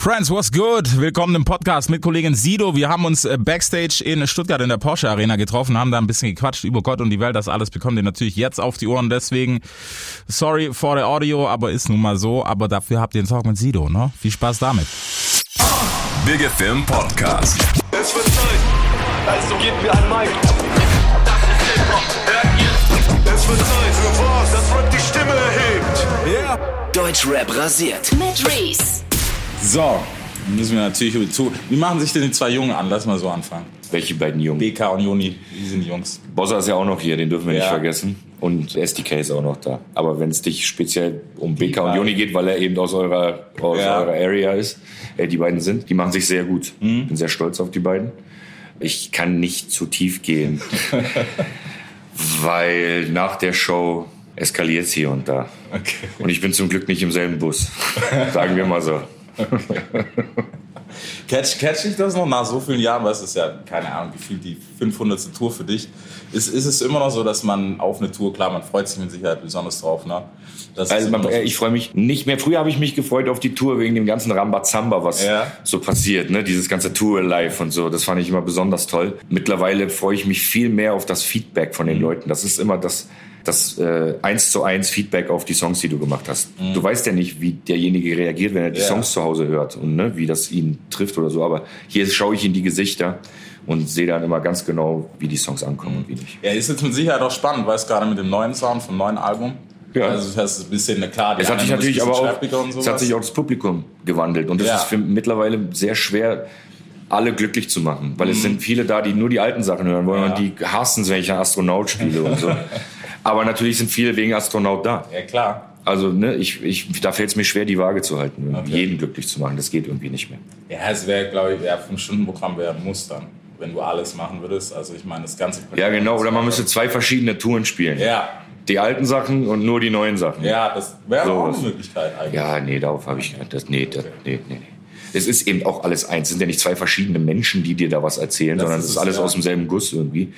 Friends, what's good? Willkommen im Podcast mit Kollegin Sido. Wir haben uns äh, backstage in Stuttgart in der Porsche Arena getroffen, haben da ein bisschen gequatscht über Gott und die Welt. Das alles bekommt ihr natürlich jetzt auf die Ohren. Deswegen, sorry for the audio, aber ist nun mal so. Aber dafür habt ihr einen Talk mit Sido, ne? Viel Spaß damit. Big Film Podcast. Es wird Zeit. Also gebt mir ein Mic. Das ist Hip-Hop. Hört ihr? Es wird Zeit für was, das Rap die Stimme erhebt. Ja. Deutschrap rasiert. Mit Reese. So, müssen wir natürlich zu. Wie machen sich denn die zwei Jungen an? Lass mal so anfangen. Welche beiden Jungen? BK und Joni, wie sind die Jungs? Bossa ist ja auch noch hier, den dürfen wir nicht Ja. vergessen. Und SDK ist auch noch da. Aber wenn es dich speziell um BK und. Joni geht, weil er eben aus eurer, aus Ja. eurer Area ist, äh, die beiden sind, die machen sich sehr gut. Mhm. Bin sehr stolz auf die beiden. Ich kann nicht zu tief gehen, weil nach der Show eskaliert es hier und da. Okay. Und ich bin zum Glück nicht im selben Bus. Sagen wir mal so. Catch, catch ich das noch nach so vielen Jahren, weil es ist ja, keine Ahnung, gefühlt die 500. Tour für dich. Ist, ist es immer noch so, dass man auf eine Tour, klar, man freut sich mit Sicherheit besonders drauf, ne? Das Also man, äh, ich freue mich nicht mehr. Früher habe ich mich gefreut auf die Tour wegen dem ganzen Rambazamba, was Ja. so passiert, ne? Dieses ganze Tour live und so. Das fand ich immer besonders toll. Mittlerweile freue ich mich viel mehr auf das Feedback von den Mhm. Leuten. Das ist immer das das äh, eins zu eins Feedback auf die Songs, die du gemacht hast. Du weißt ja nicht, wie derjenige reagiert, wenn er die Mhm. Ja. Songs zu Hause hört und ne, wie das ihn trifft oder so. Aber hier schaue ich in die Gesichter und sehe dann immer ganz genau, wie die Songs ankommen und wie nicht. Ja, ist jetzt mit Sicherheit auch spannend, weil es gerade mit dem neuen Sound vom neuen Album. Ja. Also das heißt, ein bisschen, na klar, die Es hat sich natürlich aber auch, es hat sich auch das Publikum gewandelt und das Ja. ist für mittlerweile sehr schwer, alle glücklich zu machen, weil es sind viele da, die nur die alten Sachen hören wollen Mhm. Ja. und die hassen es, wenn ich einen Astronaut spiele und so. Aber natürlich sind viele wegen Astronaut da. Ja, klar. Also ne, ich, ich, da fällt es mir schwer, die Waage zu halten, Okay. jeden glücklich zu machen. Das geht irgendwie nicht mehr. Ja, es wäre, glaube ich, ja, fünf Stunden Programm wäre ein Muss dann, wenn du alles machen würdest. Also ich meine, das ganze Ja, genau. Oder man müsste zwei verschiedene Touren spielen. Ja, Die alten Sachen und nur die neuen Sachen. ja, das wäre So auch eine Möglichkeit eigentlich. Ja, nee, darauf habe ich das, nee, das, nee, nee, nee. Es ist eben auch alles eins. Es sind ja nicht zwei verschiedene Menschen, die dir da was erzählen, Das sondern ist es ist es, alles ja. aus demselben Guss irgendwie.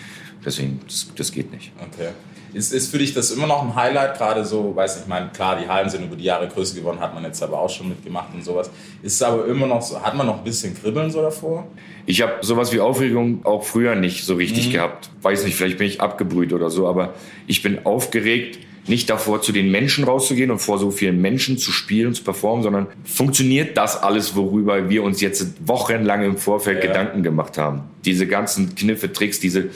Deswegen, das, das geht nicht. Okay. Ist, ist für dich das immer noch ein Highlight, gerade so, weiß nicht, ich meine, klar, die Hallen sind über die Jahre größer geworden, hat man jetzt aber auch schon mitgemacht und sowas. Ist es aber immer noch so, hat man noch ein bisschen Kribbeln so davor? Ich habe sowas wie Aufregung auch früher nicht so richtig Mhm. gehabt. Weiß nicht, vielleicht bin ich abgebrüht oder so, aber ich bin aufgeregt, nicht davor zu den Menschen rauszugehen und vor so vielen Menschen zu spielen und zu performen, sondern funktioniert das alles, worüber wir uns jetzt wochenlang im Vorfeld Ja. Gedanken gemacht haben? Diese ganzen Kniffe, Tricks, diese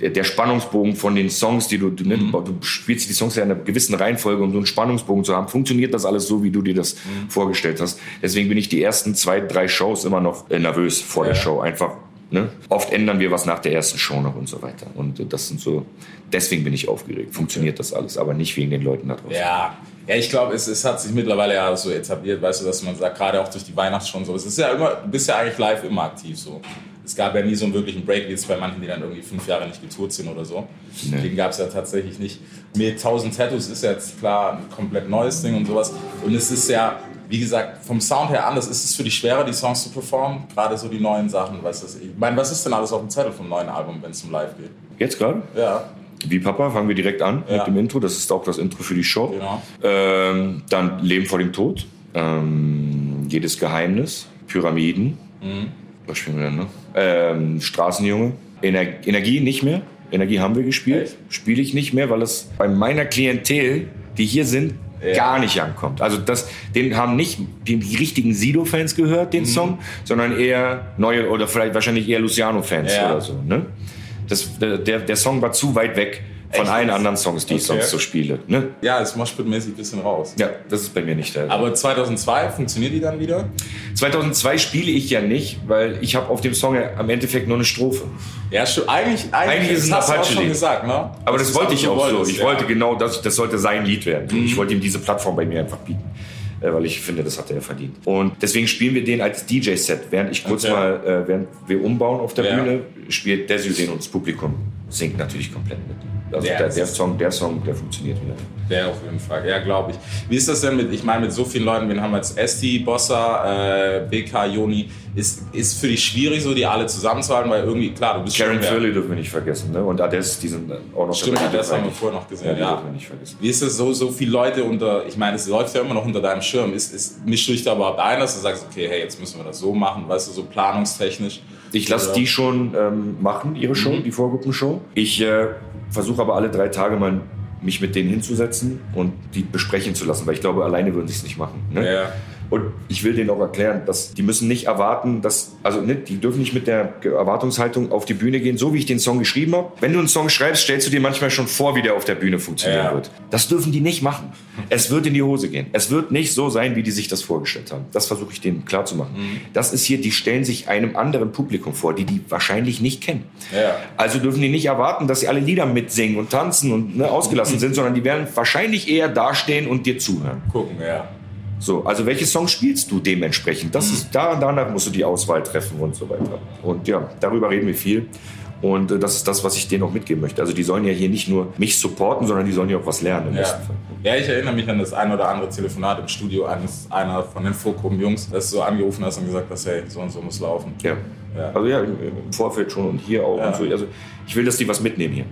der der Spannungsbogen von den Songs, die du, du, Mhm. du spielst die Songs ja in einer gewissen Reihenfolge, um so einen Spannungsbogen zu haben. Funktioniert das alles so, wie du dir das Mhm. vorgestellt hast? Deswegen bin ich die ersten zwei, drei Shows immer noch äh, nervös vor der Ja. Show. Einfach, ne? Oft ändern wir was nach der ersten Show noch und so weiter. Und das sind so, deswegen bin ich aufgeregt. Funktioniert das alles, aber nicht wegen den Leuten da draußen. Ja. Ja, ich glaube, es, es hat sich mittlerweile ja so etabliert, weißt du, dass man sagt, gerade auch durch die Weihnachtsshow und so. Es ist ja immer, du bist ja eigentlich live immer aktiv so. Es gab ja nie so einen wirklichen Break, wie jetzt bei manchen, die dann irgendwie fünf Jahre nicht getourt sind oder so. Nee. Den gab es ja tatsächlich nicht. Mit 1000 Tattoos ist jetzt klar ein komplett neues Ding und sowas. Und es ist ja, wie gesagt, vom Sound her anders. Ist es für dich schwerer, die Songs zu performen? Gerade so die neuen Sachen, weißt du? Ich meine, was ist denn alles auf dem Zettel vom neuen Album, wenn es um Live geht? Jetzt gerade? Ja, Wie Papa, fangen wir direkt an Ja. mit dem Intro. Das ist auch das Intro für die Show. genau. Ähm, dann Leben vor dem Tod. Ähm, jedes Geheimnis. Pyramiden. Mhm. Was spielen wir denn noch? Ähm, Straßenjunge. Ener Energie nicht mehr. Energie haben wir gespielt. Spiele ich nicht mehr, weil es bei meiner Klientel, die hier sind, Ja. gar nicht ankommt. Also das, den haben nicht die, die richtigen Sido-Fans gehört, Mhm. den Song, sondern eher neue oder vielleicht wahrscheinlich eher Luciano-Fans Ja. oder so. Ne? Das, der, der Song war zu weit weg von Echt allen anderen Songs, die ich Okay. sonst so spiele. Ne? Ja, ist moshpit-mäßig ein bisschen raus. Ja, das ist bei mir nicht der. Aber 2002 funktioniert die dann wieder? 2002 spiele ich ja nicht, weil ich habe auf dem Song ja am Endeffekt nur eine Strophe. Ja, schon, eigentlich, eigentlich, Eigentlich ist es ein das hast du auch Apache-Lied. schon gesagt, ne? Aber das, ist wollte ich auch so. wolltest, Ich ja. Mhm. wollte genau das, das sollte sein Lied werden. Ich wollte ihm diese Plattform bei mir einfach bieten. Äh, Weil ich finde, das hat er verdient. Und deswegen spielen wir den als DJ-Set. Während ich kurz Okay. mal, äh, während wir umbauen auf der Ja. Bühne, spielt Desu den und das Publikum singt natürlich komplett mit. Also der, das der ist- Song, der Song, der funktioniert wieder. Der auf jeden Fall, ja, glaube ich. Wie ist das denn mit, ich meine, mit so vielen Leuten, wen haben wir jetzt? Esti, Bossa, äh, BK, Joni, ist, ist für dich schwierig, so die alle zusammenzuhalten, weil irgendwie, klar, du bist Karen schon... Fairley dürfen wir nicht vergessen, ne? Und Ades, die sind auch noch Stimmt, das haben wir vorher noch gesehen, Ja, die ja. dürfen wir nicht vergessen. Wie ist es so, so viele Leute unter, ich meine, es läuft ja immer noch unter deinem Schirm. Ist, ist, mischst du dich da überhaupt ein, dass du sagst, okay, hey, jetzt müssen wir das so machen, weißt du, so planungstechnisch? Ich lasse die schon ähm, machen, ihre Show, Mhm. die Vorgruppenshow. Ich äh, versuche aber alle drei Tage mal mich mit denen hinzusetzen und die besprechen zu lassen, weil ich glaube, alleine würden sie es nicht machen. Ne? Ja. Und ich will denen auch erklären, dass die müssen nicht erwarten, dass, also ne, die dürfen nicht mit der Erwartungshaltung auf die Bühne gehen, so wie ich den Song geschrieben habe. Wenn du einen Song schreibst, stellst du dir manchmal schon vor, wie der auf der Bühne funktionieren Ja. wird. Das dürfen die nicht machen. Es wird in die Hose gehen. Es wird nicht so sein, wie die sich das vorgestellt haben. Das versuche ich denen klarzumachen. Mhm. Das ist hier, die stellen sich einem anderen Publikum vor, die die wahrscheinlich nicht kennen. Ja. Also dürfen die nicht erwarten, dass sie alle Lieder mitsingen und tanzen und ne, ausgelassen sind, sondern die werden wahrscheinlich eher dastehen und dir zuhören. Gucken, ja. So, also welche Songs spielst du dementsprechend? Das ist da danach musst du die Auswahl treffen und so weiter. Und ja, darüber reden wir viel. Und äh, das ist das, was ich denen auch mitgeben möchte. Also die sollen ja hier nicht nur mich supporten, sondern die sollen ja auch was lernen im Ja. besten Fall. ja, ich erinnere mich an das ein oder andere Telefonat im Studio eines einer von den dass du so angerufen hast und gesagt hast, hey, so und so muss laufen. Ja. Ja. Also ja, im im Vorfeld schon und hier auch Ja. und so. Also ich will, dass die was mitnehmen hier.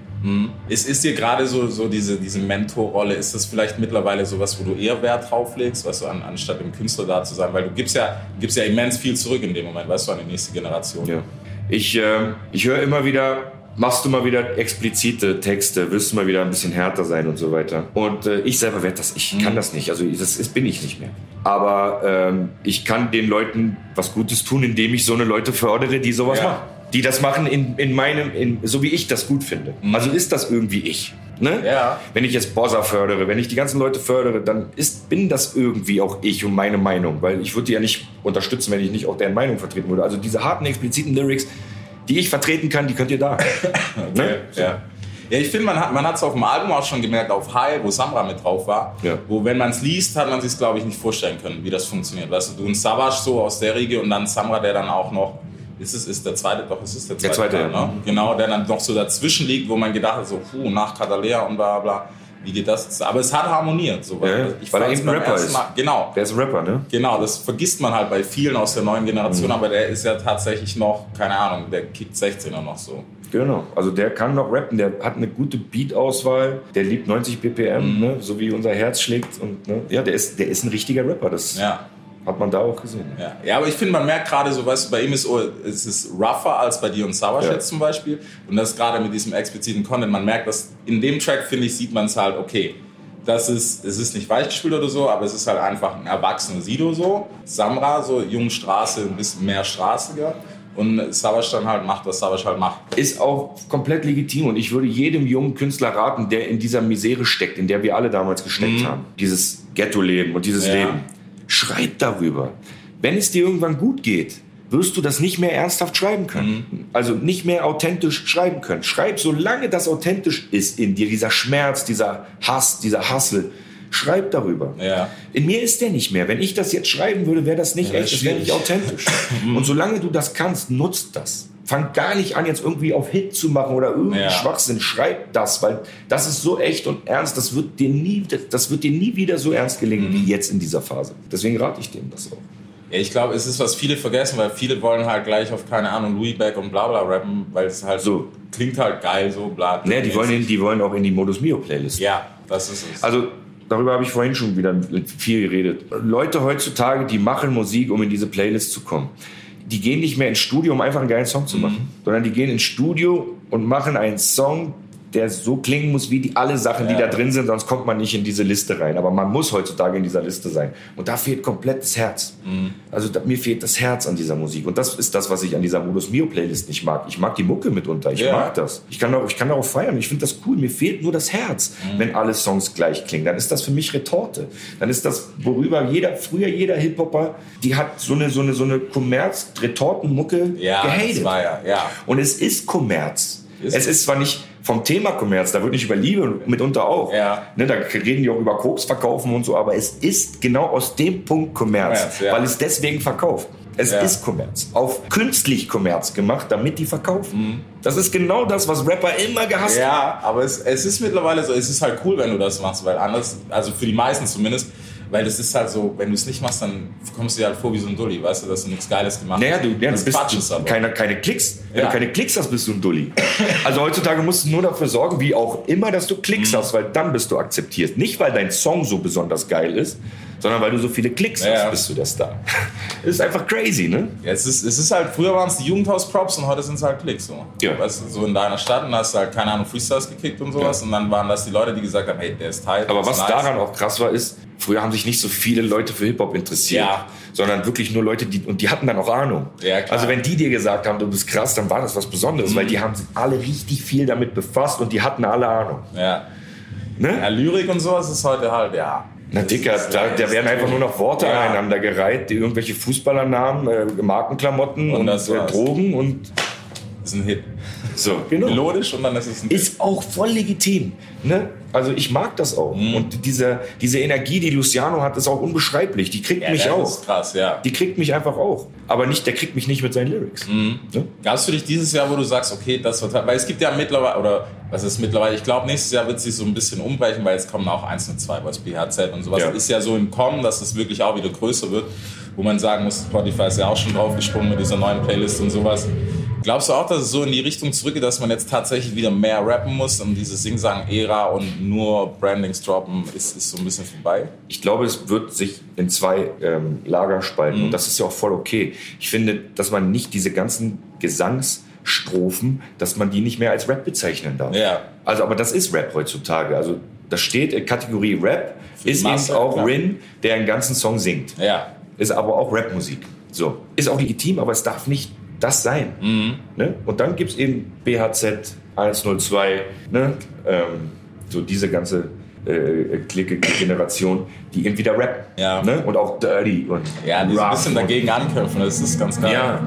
Ist, ist dir gerade so, so diese, diese Mentorrolle, ist das vielleicht mittlerweile sowas, wo du eher Wert drauf legst, weißt du, an, anstatt dem Künstler da zu sein? Weil du gibst ja, gibst ja immens viel zurück in dem Moment, weißt du, an die nächste Generation. Ja. Ich, äh, ich höre immer wieder, machst du mal wieder explizite Texte, wirst du mal wieder ein bisschen härter sein und so weiter. Und äh, ich selber werde das, ich kann das nicht, also das ist, bin ich nicht mehr. Aber ähm, ich kann den Leuten was Gutes tun, indem ich so eine Leute fördere, die sowas Ja. machen. Die das machen in, in meinem, in, so wie ich das gut finde. Also ist das irgendwie ich. Ne? Ja. Wenn ich jetzt Bossa fördere, wenn ich die ganzen Leute fördere, dann ist, bin das irgendwie auch ich und meine Meinung. Weil ich würde die ja nicht unterstützen, wenn ich nicht auch deren Meinung vertreten würde. Also diese harten, expliziten Lyrics, die ich vertreten kann, die könnt ihr da. ne? Ja. Ja, ich finde, man hat man hat's auf dem Album auch schon gemerkt, auf High, wo Samra mit drauf war, Ja. wo, wenn man es liest, hat man sich glaube ich, nicht vorstellen können, wie das funktioniert. Weißt du, du und Savage so aus der Riege und dann Samra, der dann auch noch, ist es ist der zweite, doch, es ist der zweite, zweite, Teil, ne? Genau, der dann noch so dazwischen liegt, wo man gedacht hat, so, puh, nach Katalea und bla bla, wie geht das jetzt? Aber es hat harmoniert. So, Ja, ich Weil er eben ein Rapper ist. Mal, genau, Der ist ein Rapper, ne? Genau, das vergisst man halt bei vielen aus der neuen Mhm. Generation, aber der ist ja tatsächlich noch, keine Ahnung, der kickt 16er noch so. Genau. Also der kann noch rappen, der hat eine gute Beat-Auswahl, der liebt 90 BPM, Mhm. ne? so wie unser Herz schlägt. Und, ne? Ja, der ist, der ist ein richtiger Rapper. Das Ja. Hat man da auch gesehen. Ja, ja aber ich finde, man merkt gerade so, weißt du, bei ihm ist oh, es ist rougher als bei dir und Savage Ja. jetzt zum Beispiel. Und das gerade mit diesem expliziten Content, man merkt, dass in dem Track, finde ich, sieht man es halt, okay, das ist, es ist nicht weichgespült oder so, aber es ist halt einfach ein erwachsener Sido so. Samra, so junge Straße, ein bisschen mehr straßiger. Und Savage dann halt macht, was Savage halt macht. Ist auch komplett legitim und ich würde jedem jungen Künstler raten, der in dieser Misere steckt, in der wir alle damals gesteckt haben. Dieses Ghetto-Leben und dieses Mhm. Ja. Leben. Schreib darüber. Wenn es dir irgendwann gut geht, wirst du das nicht mehr ernsthaft schreiben können. Mhm. Also nicht mehr authentisch schreiben können. Schreib, solange das authentisch ist in dir, dieser Schmerz, dieser Hass, dieser Hassel. Schreib darüber. Ja. In mir ist der nicht mehr. Wenn ich das jetzt schreiben würde, wäre das nicht Ja, echt, das wäre nicht authentisch. Und solange du das kannst, nutzt das. Fang gar nicht an, jetzt irgendwie auf Hit zu machen oder irgendeinen Ja. Schwachsinn. Schreib das, weil das ist so echt und ernst. Das wird dir nie, das wird dir nie wieder so ernst gelingen wie jetzt in dieser Phase. Deswegen rate ich dem das auch. Ja, ich glaube, es ist, was viele vergessen, weil viele wollen halt gleich auf, keine Ahnung, Louis Beck und bla bla rappen, weil es halt so, klingt halt geil, so bla. Ne, die wollen, in, die wollen auch in die Modus Mio Playlist. Ja, das ist es. Also darüber habe ich vorhin schon wieder viel geredet. Leute heutzutage, die machen Musik, um in diese Playlist zu kommen. Die gehen nicht mehr ins Studio, um einfach einen geilen Song zu machen, sondern die gehen ins Studio und machen einen Song, der so klingen muss wie die alle Sachen, die Ja. da drin sind, sonst kommt man nicht in diese Liste rein. Aber man muss heutzutage in dieser Liste sein. Und da fehlt komplett das Herz. Also da, mir fehlt das Herz an dieser Musik. Und das ist das, was ich an dieser Modus Mio Playlist nicht mag. Ich mag die Mucke mitunter. Ich Ja. mag das. Ich kann, auch, ich kann darauf feiern. Ich finde das cool. Mir fehlt nur das Herz, wenn alle Songs gleich klingen. Dann ist das für mich Retorte. Dann ist das, worüber jeder, früher jeder Hip-Hopper, die hat so eine, so eine, so eine Kommerz-Retorten-Mucke ja, gehatet. ja, ja. Und es ist Kommerz. Ist es? ist zwar nicht vom Thema Kommerz, da wird nicht über Liebe mitunter auch. Ja. Ne, da reden die auch über Koks verkaufen und so, aber es ist genau aus dem Punkt Kommerz, ja. weil es deswegen verkauft. Es Ja. ist Kommerz. Auf künstlich Kommerz gemacht, damit die verkaufen. Das ist genau das, was Rapper immer gehasst haben. Ja, aber es, es ist mittlerweile so, es ist halt cool, wenn du das machst, weil anders, also für die meisten zumindest, weil es ist halt so, wenn du es nicht machst, dann kommst du dir halt vor wie so ein Dulli, weißt du, dass du nichts Geiles gemacht Naja, hast. du, ja, das du bist Quatsch aber. keine, keine Klicks. Wenn Ja. du keine Klicks hast, bist du ein Dulli. Also heutzutage musst du nur dafür sorgen, wie auch immer, dass du Klicks Mhm. hast, weil dann bist du akzeptiert. Nicht, weil dein Song so besonders geil ist, sondern weil du so viele Klicks Ja, hast, bist du der Star. Das ist einfach crazy, ne? Ja, es, ist, es ist halt, früher waren es die Jugendhaus-Props und heute sind es halt Klicks. So. Ja. Weißt du, so in deiner Stadt und hast halt, keine Ahnung, Freestyles gekickt und sowas Ja. und dann waren das die Leute, die gesagt haben, hey, der ist tight. Aber was nice. daran auch krass war, ist, früher haben sich nicht so viele Leute für Hip-Hop interessiert, Ja. sondern wirklich nur Leute, die, und die hatten dann auch Ahnung. Ja. Mhm. also wenn die dir gesagt haben, du bist krass, dann war das was Besonderes, weil die haben sich alle richtig viel damit befasst und die hatten alle Ahnung. Ja. Ne? ja, Lyrik und sowas ist heute halt, ja. Na Dicker, da, da ist- werden einfach nur noch Worte aneinander gereiht, die irgendwelche Fußballernamen, äh, Markenklamotten Und und, das äh. Drogen und ist ein Hit. so. Genau. Melodisch und dann ist es ein Ist auch voll legitim. Ne? Also ich mag das auch. Mhm. Und diese, diese Energie, die Luciano hat, ist auch unbeschreiblich. Die kriegt ja, mich das auch. ist krass, ja. Die kriegt mich einfach auch. Aber nicht, der kriegt mich nicht mit seinen Lyrics. Mhm. Ne? Gab es für dich dieses Jahr, wo du sagst, okay, das wird, weil es gibt ja mittlerweile, oder was ist mittlerweile, ich glaube, nächstes Jahr wird sich so ein bisschen umbrechen, weil jetzt kommen auch 1 und 2, was BHZ und sowas Ja. ist ja so im Kommen, dass es wirklich auch wieder größer wird, wo man sagen muss, Spotify ist ja auch schon draufgesprungen mit dieser neuen Playlist und sowas. Glaubst du auch, dass es so in die Richtung zurückgeht, dass man jetzt tatsächlich wieder mehr rappen muss und diese Sing-Sang-Ära und nur Brandings droppen ist, ist so ein bisschen vorbei? Ich glaube, es wird sich in zwei ähm, Lager spalten. Mhm. Und das ist ja auch voll okay. Ich finde, dass man nicht diese ganzen Gesangsstrophen, dass man die nicht mehr als Rap bezeichnen darf. Ja. Also, aber das ist Rap heutzutage. Also, das steht in Kategorie Rap, die ist Masse, eben auch klar. Rin, der einen ganzen Song singt. Ja. Ist aber auch Rapmusik. So. Ist auch legitim, aber es darf nicht das sein. Mhm. Ne? Und dann gibt es eben BHZ 102, ne? ähm, so diese ganze äh, Clique-Generation, die eben wieder Rap. Ja. Ne? Und auch Dirty und Ja, die so ein bisschen dagegen ankämpfen, das ist ganz geil. Ja,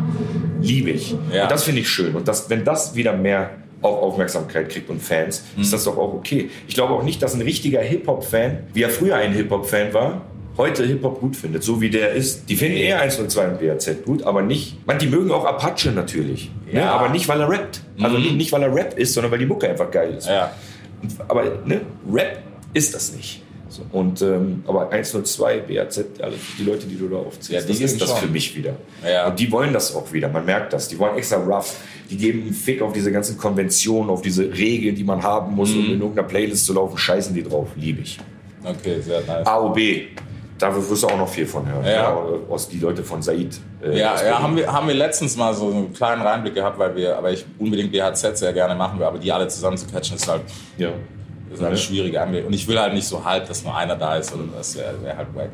liebe ich. Ja. Und das finde ich schön. Und das, wenn das wieder mehr auch Aufmerksamkeit kriegt und Fans, Mhm. ist das doch auch okay. Ich glaube auch nicht, dass ein richtiger Hip-Hop-Fan, wie er früher ein Hip-Hop-Fan war, heute Hip-Hop gut findet, so wie der ist. Die finden eher 102 und BAZ gut, aber nicht. Man, die mögen auch Apache natürlich. Ne? Ja. Aber nicht, weil er rappt. Also Mhm. nicht, nicht, weil er Rap ist, sondern weil die Mucke einfach geil ist. Ja. Aber ne, Rap ist das nicht. So, und, ähm, aber 102, BAZ, alle die Leute, die du da aufziehst, Ja, die das ist das schon. für mich wieder. Ja. Und die wollen das auch wieder. Man merkt das. Die wollen extra rough. Die geben einen Fick auf diese ganzen Konventionen, auf diese Regeln, die man haben muss, Mhm. um in irgendeiner Playlist zu laufen. Scheißen die drauf. Liebe ich. Okay, sehr nice. AOB. Da wirst du auch noch viel von hören. Ja. aus die Leute von Said. äh, Ja, ja haben, wir, haben wir letztens mal so einen kleinen Reinblick gehabt, weil wir, aber ich unbedingt BHZ sehr gerne machen will, aber die alle zusammen zu catchen ist halt, Ja. ist halt eine schwierige Angelegenheit. Und ich will halt nicht so halb, dass nur einer da ist, sondern das wäre wär halt wack.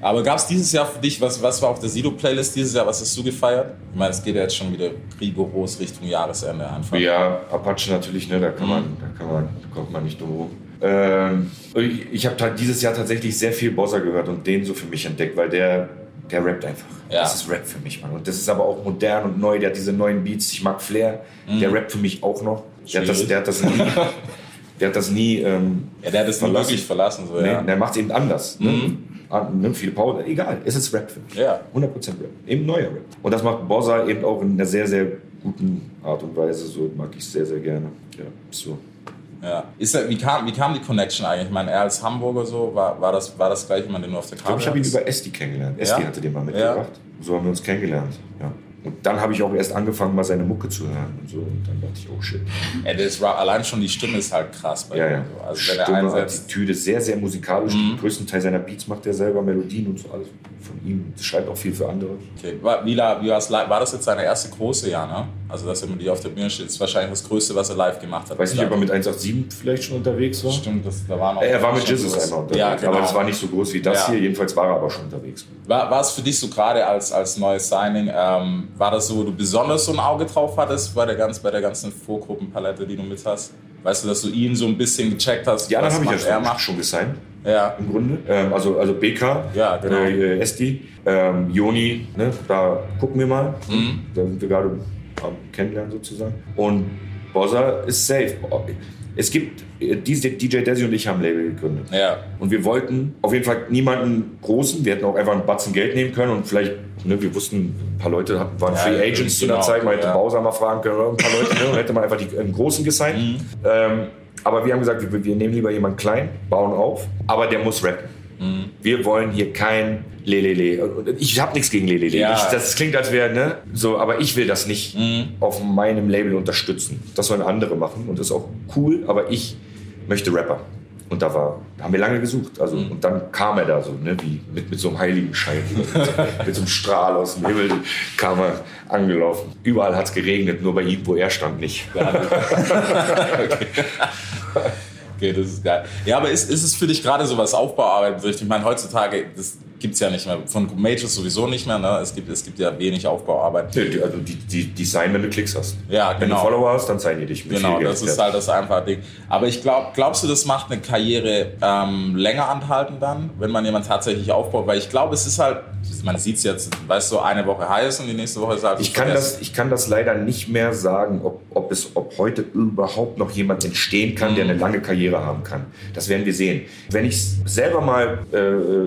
Aber gab es dieses Jahr für dich, was, was war auf der Sido-Playlist dieses Jahr, was hast du gefeiert? Ich meine, es geht ja jetzt schon wieder rigoros Richtung Jahresende einfach. Ja, Apache natürlich, ne, da kann man, da kann man, da kommt man nicht drum rum. Ähm, ich ich habe dieses Jahr tatsächlich sehr viel Bossa gehört und den so für mich entdeckt, weil der, der rappt einfach. Ja. Das ist Rap für mich, Mann. Und das ist aber auch modern und neu. Der hat diese neuen Beats. Ich mag Flair. Der rappt für mich auch noch. Der hat das, der hat das nie, der hat das nie, ähm, Ja, der hat nie Verlassen. wirklich verlassen. So, nee, ja. der macht es eben anders. Ne? Ah, Ne? Viele Pause, egal. Es ist Rap für mich. Ja. 100% Rap. Eben neuer Rap. Und das macht Bossa eben auch in einer sehr, sehr guten Art und Weise. So mag ich sehr, sehr gerne. Ja, so. Ja. Ist er, wie, kam, wie kam die Connection eigentlich? Ich meine, er als Hamburger so, war, war, das, war das gleich jemand, den du auf der Ich glaube, Karte ich habe ihn über Esti kennengelernt. Esti Ja? hatte den mal mitgebracht. So haben wir uns kennengelernt. Ja. Und dann habe ich auch erst angefangen, mal seine Mucke zu hören und so. Und dann dachte ich, oh shit. Ja, das war, allein schon die Stimme ist halt krass bei Ja, ihm ja. so. Also wenn er Stimme, einsetzt. Attitüde, sehr, sehr musikalisch. Mhm. Den größten Teil seiner Beats macht er selber, Melodien und so alles ihm. Schreibt auch viel für andere. Okay. War, wie, war das jetzt seine erste große Jahr, ne? Also dass er mit dir auf der Bühne steht, ist wahrscheinlich das Größte, was er live gemacht hat. Weiß nicht, ob er mit 187 vielleicht schon unterwegs war. Stimmt, das, da war noch. Er war mit Jesus einmal unterwegs. Ja, genau. Aber das war nicht so groß wie das Ja. hier. Jedenfalls war er aber schon unterwegs. War, war es für dich so gerade als, als neues Signing, ähm, war das so, wo du besonders so ein Auge drauf hattest bei der, ganz, bei der ganzen Vorgruppenpalette, die du mit hast? Weißt du, dass du ihn so ein bisschen gecheckt hast? Anderen was habe ich ja er macht? schon gesigned. Ja. im Grunde. Ähm, also, also BK, Ja, genau. äh, Esti, ähm, Joni, ne, da gucken wir mal. Mhm. Da sind wir gerade am Kennenlernen sozusagen. Und Bossa ist safe. es gibt, äh, DJ, Desi und ich haben ein Label gegründet. Ja. Und wir wollten auf jeden Fall niemanden großen. Wir hätten auch einfach einen Batzen Geld nehmen können und vielleicht, ne, wir wussten, ein paar Leute waren Ja, Free Agents zu der genau, Zeit. Man hätte ja. Bowser mal fragen können oder ein paar Leute. Ne, und hätte man einfach die, einen großen gesigned. Mhm. Ähm, aber wir haben gesagt, wir, wir nehmen lieber jemanden klein, bauen auf, aber der muss rappen. Mhm. Wir wollen hier kein Lelele. Ich habe nichts gegen Lelele. Ja. Ich, das klingt, als wäre, ne? So, aber ich will das nicht Mhm. auf meinem Label unterstützen. Das sollen andere machen und das ist auch cool, aber ich möchte Rapper. Und da war, haben wir lange gesucht. Also, Mhm. und dann kam er da so, ne, wie mit, mit so einem Heiligenschein, mit so einem Strahl aus dem Himmel kam er angelaufen. Überall hat es geregnet, nur bei ihm, wo er stand, nicht. Okay, das ist geil. Ja, aber ist, ist es für dich gerade so was Aufbauarbeit? Ich meine, heutzutage, das gibt's ja nicht mehr. Von Majors sowieso nicht mehr. Ne? Es, gibt, es gibt ja wenig Aufbauarbeit. Die- Also die, die, die sign, wenn du Klicks hast. Ja, Wenn du genau. Follower hast, dann sign die dich. mit Genau, das ist halt das einfache Ding. Aber ich glaube, glaubst du, das macht eine Karriere ähm, länger anhalten dann, wenn man jemand tatsächlich aufbaut? Weil ich glaube, es ist halt, man sieht es jetzt, weißt du, eine Woche heiß und die nächste Woche ist halt. Ich kann, das, ich kann das leider nicht mehr sagen, ob, ob, es, ob heute überhaupt noch jemand entstehen kann, der eine Mhm. lange Karriere haben kann. Das werden wir sehen. Wenn ich es selber mal äh,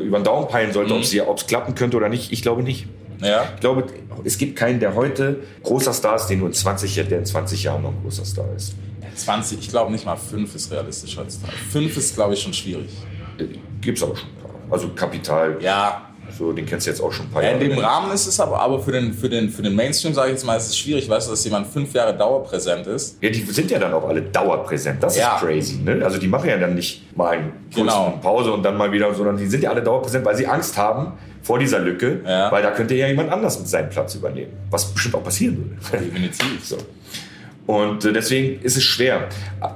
über den Daumen peilen sollte, Mhm. ob es klappen könnte oder nicht, ich glaube nicht. Ja. Ich glaube, es gibt keinen, der heute großer Star ist, den nur in 20, Jahren- der in 20 Jahren noch ein großer Star ist. 20, ich glaube nicht mal 5 ist realistisch heutzutage. 5 ist, glaube ich, schon schwierig. Äh, Gibt's aber schon ein paar. Also Kapital, Ja, so, den kennst du jetzt auch schon ein paar Ja, in dem Jahre. Rahmen ist es aber, aber für den, für den, für den Mainstream, sage ich jetzt mal, ist es schwierig, weißt du, dass jemand fünf Jahre dauerpräsent ist. Ja, die sind ja dann auch alle dauerpräsent. Das Ja. ist crazy. Ne? Also die machen ja dann nicht mal eine Genau. Pause und dann mal wieder, sondern die sind ja alle dauerpräsent, weil sie Angst haben vor dieser Lücke, Ja. weil da könnte ja jemand anders mit seinem Platz übernehmen. Was bestimmt auch passieren würde. Definitiv. so. Und äh, deswegen ist es schwer.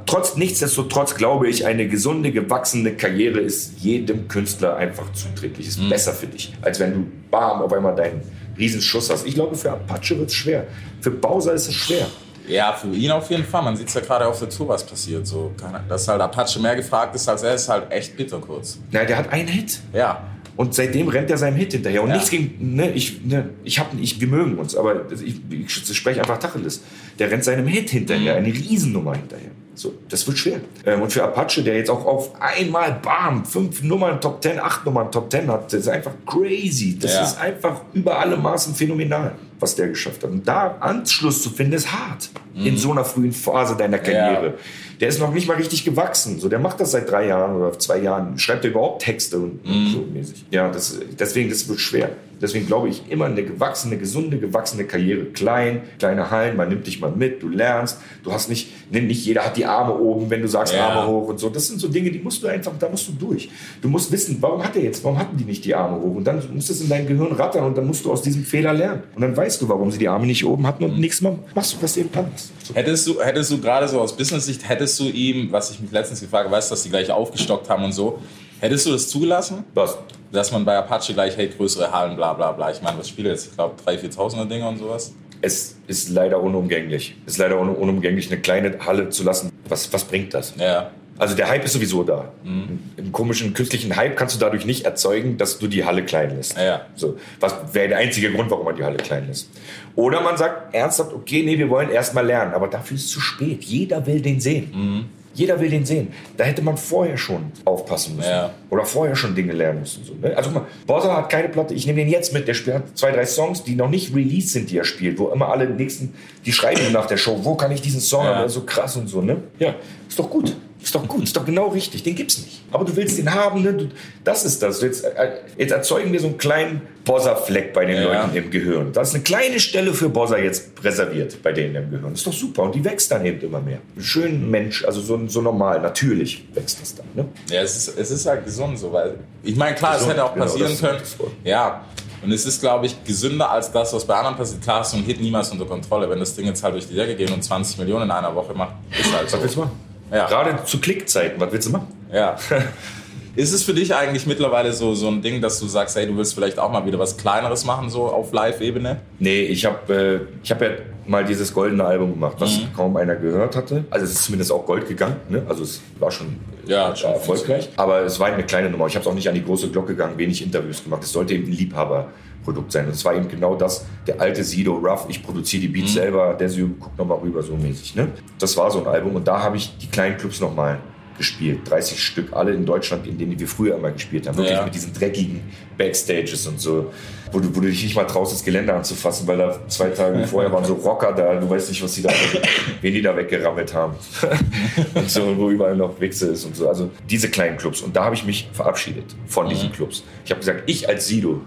Trotz nichtsdestotrotz glaube ich, eine gesunde, gewachsene Karriere ist jedem Künstler einfach zuträglich. Ist besser für dich, als wenn du bam auf einmal deinen Riesenschuss hast. Ich glaube, für Apache wird es schwer. Für Bowser ist es schwer. Ja, für ihn auf jeden Fall. Man sieht ja gerade auf der Tour, was passiert. So, dass halt Apache mehr gefragt ist als er, ist halt echt bitter kurz. Na, der hat einen Hit. Ja. Und seitdem rennt er seinem Hit hinterher. Und Ja. nichts gegen, ne, ich, ne, ich hab, ich, wir mögen uns, aber ich, ich spreche einfach Tacheles. Der rennt seinem Hit hinterher, Mhm. eine Riesennummer hinterher. So, das wird schwer. Ähm, und für Apache, der jetzt auch auf einmal, bam, fünf Nummern Top 10, acht Nummern Top 10 hat, das ist einfach crazy. Das Ja. ist einfach über alle Maßen phänomenal, was der geschafft hat. Und da Anschluss zu finden, ist hart. In so einer frühen Phase deiner Karriere. Mhm. Ja. Der ist noch nicht mal richtig gewachsen. So, der macht das seit drei Jahren oder zwei Jahren. Schreibt er überhaupt Texte und, Mhm. so mäßig. Ja, das, deswegen, das wird schwer. Deswegen glaube ich immer eine gewachsene, gesunde, gewachsene Karriere. Klein, kleine Hallen, man nimmt dich mal mit, du lernst. Du hast nicht, nicht jeder hat die Arme oben, wenn du sagst Ja. Arme hoch und so. Das sind so Dinge, die musst du einfach, da musst du durch. Du musst wissen, warum hat er jetzt, warum hatten die nicht die Arme hoch? Und dann muss das in dein Gehirn rattern und dann musst du aus diesem Fehler lernen. Und dann weißt du, warum sie die Arme nicht oben hatten und nächstes Mal machst du das eben anders. So. Hättest du, hättest du gerade so aus Business-Sicht, hättest du ihm, was ich mich letztens gefragt habe, weißt du, dass die gleich aufgestockt haben und so, hättest du das zugelassen? Was? Dass man bei Apache gleich, hey, größere Hallen, bla bla bla. Ich meine, was spielt jetzt? Ich glaube, 3.000, 4.000er Dinge und sowas. Es ist leider unumgänglich. Es ist leider un unumgänglich, eine kleine Halle zu lassen. Was, was bringt das? Ja. Also der Hype ist sowieso da. Im komischen künstlichen Hype kannst du dadurch nicht erzeugen, dass du die Halle klein lässt. Ja. So, was wäre der einzige Grund, warum man die Halle klein lässt. Oder man sagt ernsthaft, okay, nee, wir wollen erst mal lernen, aber dafür ist es zu spät. Jeder will den sehen. Mhm. Jeder will den sehen. Da hätte man vorher schon aufpassen müssen. Ja. Oder vorher schon Dinge lernen müssen. So, ne? Also guck mal, Bowser hat keine Platte, ich nehme den jetzt mit, der spielt, hat zwei, drei Songs, die noch nicht released sind, die er spielt, wo immer alle nächsten, die schreiben nach der Show, wo kann ich diesen Song Ja. haben, so krass und so, ne? Ja, ist doch gut. Ist doch gut, ist doch genau richtig. Den gibt's nicht. Aber du willst den haben, ne? Du, das ist das. Jetzt, äh, jetzt erzeugen wir so einen kleinen Bozza-Fleck bei den Ja. Leuten im Gehirn. Da ist eine kleine Stelle für Bozza jetzt reserviert bei denen im Gehirn. Ist doch super. Und die wächst dann eben immer mehr. Schön Mensch, also so, so normal, natürlich wächst das dann. Ne? Ja, es ist, es ist halt gesund so, weil ich meine, klar, Gesund, es hätte auch genau, passieren ist können. Ja. Und es ist, glaube ich, gesünder als das, was bei anderen passiert. Klar, du einen Hit niemals unter Kontrolle. Wenn das Ding jetzt halt durch die Decke geht und 20 Millionen in einer Woche macht, ist halt so. Was willst du machen? Ja. Gerade zu Klickzeiten, was willst du machen? Ja. Ist es für dich eigentlich mittlerweile so, so ein Ding, dass du sagst, hey, du willst vielleicht auch mal wieder was Kleineres machen, so auf Live-Ebene? Nee, ich habe äh, ich hab ja mal dieses goldene Album gemacht, was Mhm. kaum einer gehört hatte. Also es ist zumindest auch Gold gegangen. Ne? Also es war schon, Ja, äh, schon erfolgreich. Aber es war eine kleine Nummer. Ich habe es auch nicht an die große Glocke gegangen, wenig Interviews gemacht. Es sollte eben ein Liebhaber Produkt sein. Und es war eben genau das, der alte Sido Ruff, ich produziere die Beats selber, der Sü guckt nochmal rüber, so mäßig. Ne? Das war so ein Album und da habe ich die kleinen Clubs nochmal gespielt. 30 Stück, alle in Deutschland, in denen wir früher immer gespielt haben. Wirklich Ja. mit diesen dreckigen Backstages und so, wo du, wo du dich nicht mal traust, das Gelände anzufassen, weil da zwei Tage vorher waren so Rocker da, du weißt nicht, was die da, wen die da weggerammelt haben. und so, und wo überall noch Wichse ist und so. Also diese kleinen Clubs. Und da habe ich mich verabschiedet von diesen Clubs. Ich habe gesagt, ich als Sido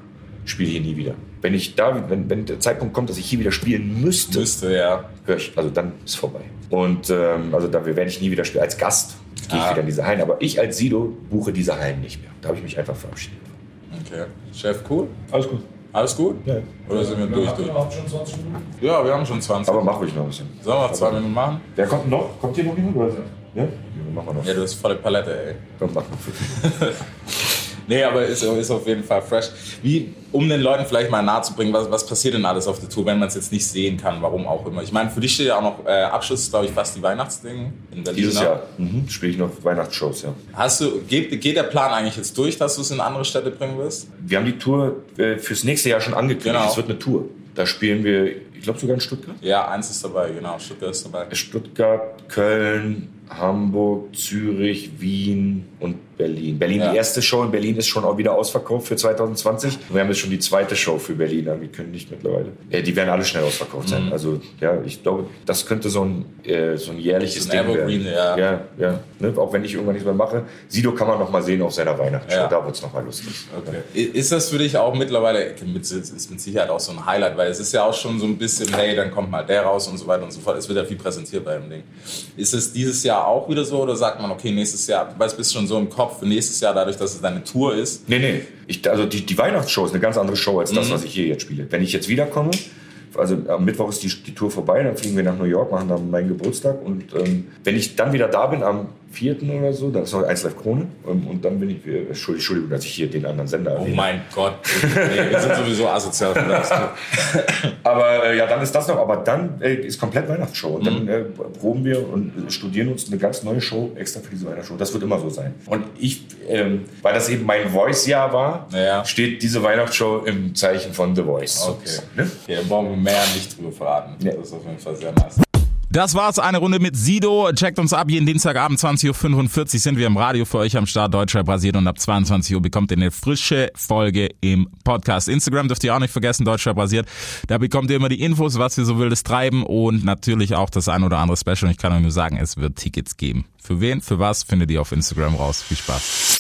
spiele hier nie wieder. Wenn ich da, wenn, wenn der Zeitpunkt kommt, dass ich hier wieder spielen müsste, Müsste, ja. höre ich, also dann ist vorbei. Und ähm, also da werde ich nie wieder spielen. Als Gast gehe ich Ah. wieder in diese Hallen. Aber ich als Sido buche diese Hallen nicht mehr. Da habe ich mich einfach verabschiedet. Okay. Chef, cool? Alles gut. Alles gut? Ja. Oder sind wir durch? durch? Ja, wir haben schon 20. Aber mach ruhig noch ein bisschen. Sollen wir noch zwei Minuten machen? Wer kommt noch? Kommt hier noch jemand? Oder? Ja? ja machen wir noch. Ja, du hast volle Palette, ey. Komm, mach noch. Nee, aber ist, ist auf jeden Fall fresh. Wie, um den Leuten vielleicht mal nahe zu bringen, was, was passiert denn alles auf der Tour, wenn man es jetzt nicht sehen kann, warum auch immer. Ich meine, für dich steht ja auch noch äh, Abschluss, glaube ich, fast die Weihnachtsdinge in Berlin. Dieses ne? Jahr mhm. spiele ich noch Weihnachtsshows, ja. Hast du, geht, geht der Plan eigentlich jetzt durch, dass du es in andere Städte bringen wirst? Wir haben die Tour äh, fürs nächste Jahr schon angekündigt. Genau. Es wird eine Tour. Da spielen wir, ich glaube sogar in Stuttgart. Ja, eins ist dabei, genau. Stuttgart ist dabei. Stuttgart, Köln, Hamburg, Zürich, Wien und Berlin. Berlin, Ja. die erste Show in Berlin ist schon auch wieder ausverkauft für 2020. Wir haben jetzt schon die zweite Show für Berlin angekündigt mittlerweile. Äh, die werden alle schnell ausverkauft sein. Also ja, ich glaube, das könnte so ein, äh, so ein jährliches So ein Ding Evergreen, werden. ja. ja, ja ne? Auch wenn ich irgendwann nichts mehr mache. Sido kann man noch mal sehen auf seiner Weihnachtsshow. Ja. Da wird es noch mal lustig. Okay. Ist das für dich auch mittlerweile, mit, ist mit Sicherheit auch so ein Highlight, weil es ist ja auch schon so ein bisschen, hey, dann kommt mal der raus und so weiter und so fort. Es wird ja viel präsentiert bei dem Ding. Ist es dieses Jahr auch wieder so oder sagt man, okay, nächstes Jahr, du weißt, bist schon so im Kopf für nächstes Jahr, dadurch, dass es deine Tour ist? Nee, nee. Ich, also die, die Weihnachtsshow ist eine ganz andere Show als Mhm. das, was ich hier jetzt spiele. Wenn ich jetzt wiederkomme, also am Mittwoch ist die, die Tour vorbei, dann fliegen wir nach New York, machen dann meinen Geburtstag und ähm, wenn ich dann wieder da bin am 4. oder so, dann ist noch 1 Live Krone ähm, und dann bin ich, äh, Entschuldigung, dass ich hier den anderen Sender Oh erwähne. mein Gott. Wir sind sowieso asozial. Aber äh, ja, dann ist das noch, aber dann äh, ist komplett Weihnachtsshow und Mhm. dann äh, proben wir und studieren uns eine ganz neue Show extra für diese Weihnachtsshow. Das wird immer so sein. Und ich, ähm, weil das eben mein Voice-Jahr war, Ja. steht diese Weihnachtsshow im Zeichen von The Voice. Okay. Ne? Okay, dann brauchen wir mehr nicht drüber verraten. Ja. Das ist auf jeden Fall sehr nice. Das war's, eine Runde mit Sido. Checkt uns ab, jeden Dienstagabend 20.45 Uhr sind wir im Radio für euch am Start. Deutschrap basiert und ab 22 Uhr bekommt ihr eine frische Folge im Podcast. Instagram dürft ihr auch nicht vergessen, Deutschrap basiert. Da bekommt ihr immer die Infos, was wir so wildes treiben und natürlich auch das ein oder andere Special. Und ich kann euch nur sagen, es wird Tickets geben. Für wen, für was, findet ihr auf Instagram raus. Viel Spaß.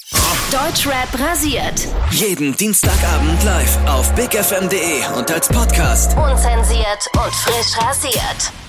Deutschrap rasiert. Jeden Dienstagabend live auf bigfm.de und als Podcast. Unzensiert und frisch rasiert.